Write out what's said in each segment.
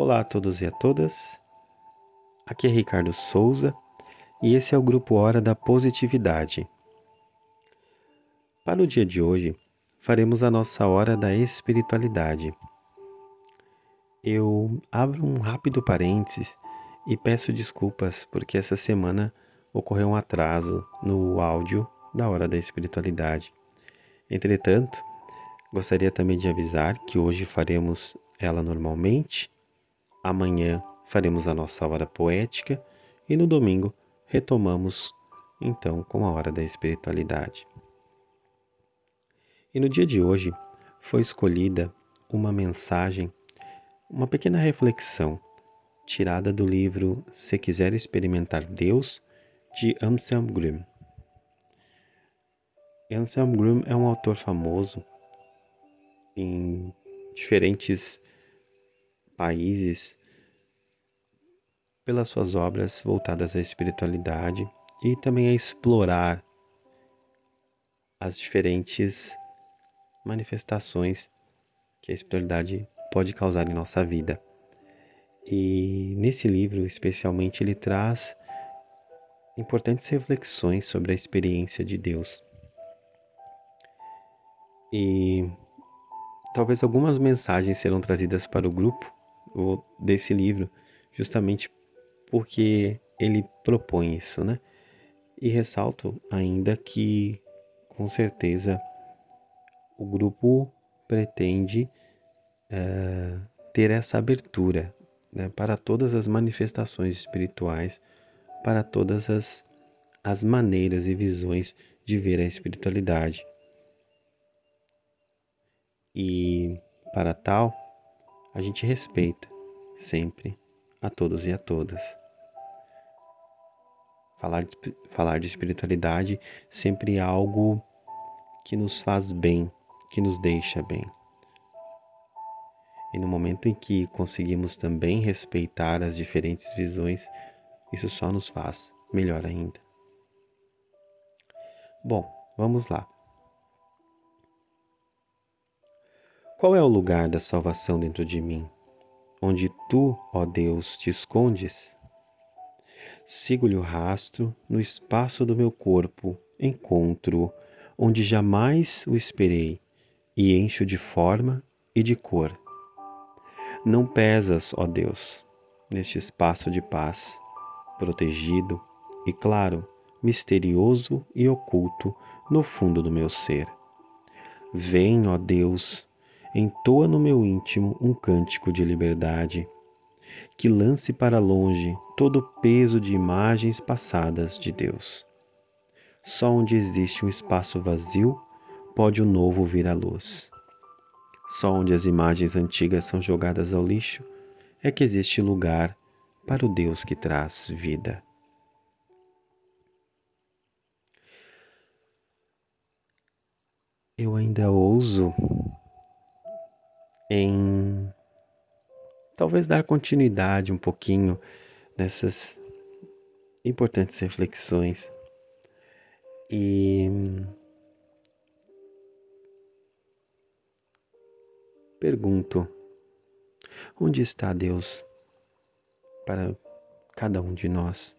Olá a todos e a todas. Aqui é Ricardo Souza e esse é o grupo Hora da Positividade. Para o dia de hoje, faremos a nossa hora da espiritualidade. Eu abro um rápido parênteses e peço desculpas porque essa semana ocorreu um atraso no áudio da Hora da Espiritualidade. Entretanto, gostaria também de avisar que hoje faremos ela normalmente Amanhã faremos a nossa hora poética e no domingo retomamos então com a hora da espiritualidade. E no dia de hoje foi escolhida uma mensagem, uma pequena reflexão tirada do livro Se Quiser Experimentar Deus, de Anselm Grimm. Anselm Grimm é um autor famoso em diferentes países pelas suas obras voltadas à espiritualidade e também a explorar as diferentes manifestações que a espiritualidade pode causar em nossa vida. E nesse livro, especialmente, ele traz importantes reflexões sobre a experiência de Deus. E talvez algumas mensagens serão trazidas para o grupo desse livro, justamente porque ele propõe isso, né? E ressalto ainda que, com certeza, o grupo pretende é, ter essa abertura né, para todas as manifestações espirituais, para todas as, as maneiras e visões de ver a espiritualidade. E para tal, a gente respeita sempre a todos e a todas. Falar de, falar de espiritualidade sempre é algo que nos faz bem, que nos deixa bem. E no momento em que conseguimos também respeitar as diferentes visões, isso só nos faz melhor ainda. Bom, vamos lá. Qual é o lugar da salvação dentro de mim? Onde tu, ó Deus, te escondes? Sigo-lhe o rastro no espaço do meu corpo, encontro onde jamais o esperei e encho de forma e de cor. Não pesas, ó Deus, neste espaço de paz, protegido e claro, misterioso e oculto no fundo do meu ser. Vem, ó Deus, entoa no meu íntimo um cântico de liberdade, que lance para longe todo o peso de imagens passadas de Deus. Só onde existe um espaço vazio pode o novo vir à luz. Só onde as imagens antigas são jogadas ao lixo é que existe lugar para o Deus que traz vida. Eu ainda ouso em talvez dar continuidade um pouquinho nessas importantes reflexões e pergunto: onde está Deus para cada um de nós?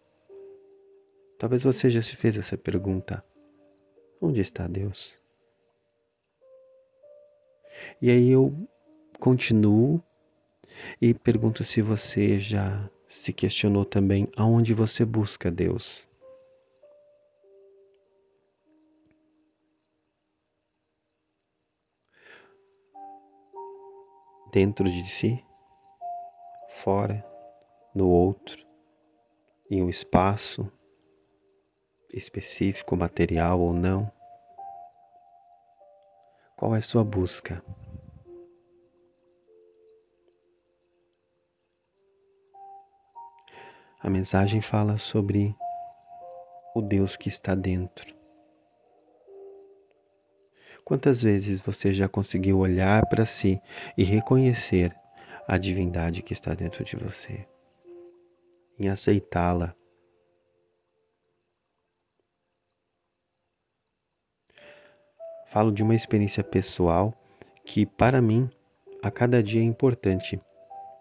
Talvez você já se fez essa pergunta: onde está Deus? E aí eu continuo e pergunto se você já se questionou também aonde você busca Deus. Dentro de si, fora, no outro, em um espaço específico, material ou não. Qual é sua busca? A mensagem fala sobre o Deus que está dentro. Quantas vezes você já conseguiu olhar para si e reconhecer a divindade que está dentro de você, em aceitá-la? Falo de uma experiência pessoal que, para mim, a cada dia é importante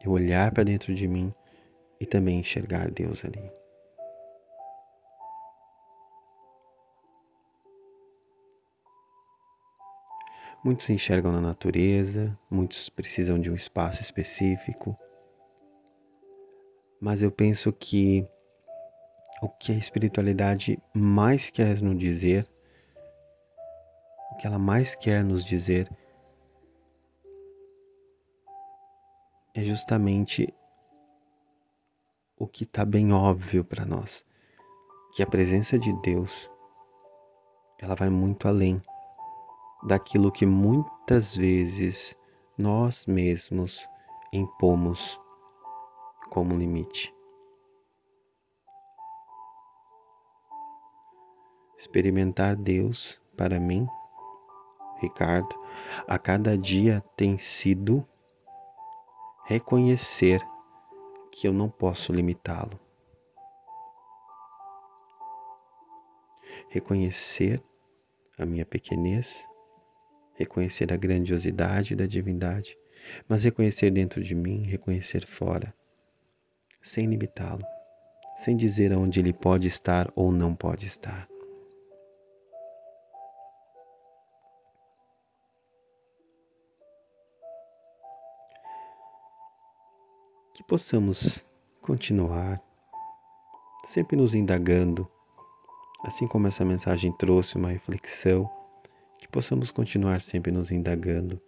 eu olhar para dentro de mim e também enxergar Deus ali. Muitos enxergam na natureza, muitos precisam de um espaço específico, mas eu penso que o que a espiritualidade mais quer nos dizer, o que ela mais quer nos dizer, é justamente o que está bem óbvio para nós, que a presença de Deus ela vai muito além daquilo que muitas vezes nós mesmos impomos como limite. Experimentar Deus para mim, Ricardo, a cada dia tem sido reconhecer que eu não posso limitá-lo. Reconhecer a minha pequenez, reconhecer a grandiosidade da divindade, mas reconhecer dentro de mim, reconhecer fora, sem limitá-lo, sem dizer aonde ele pode estar ou não pode estar. Que possamos continuar sempre nos indagando, assim como essa mensagem trouxe uma reflexão, que possamos continuar sempre nos indagando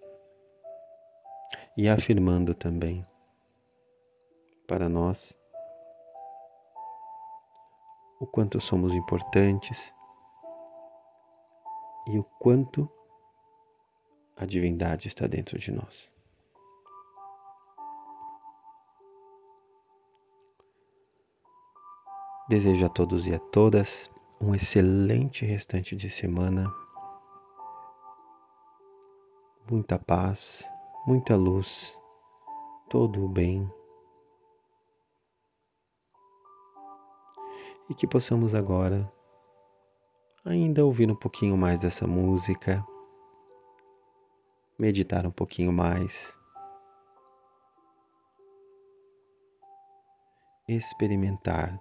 e afirmando também para nós o quanto somos importantes e o quanto a divindade está dentro de nós. Desejo a todos e a todas um excelente restante de semana, muita paz, muita luz, todo o bem. E que possamos agora ainda ouvir um pouquinho mais dessa música, meditar um pouquinho mais, experimentar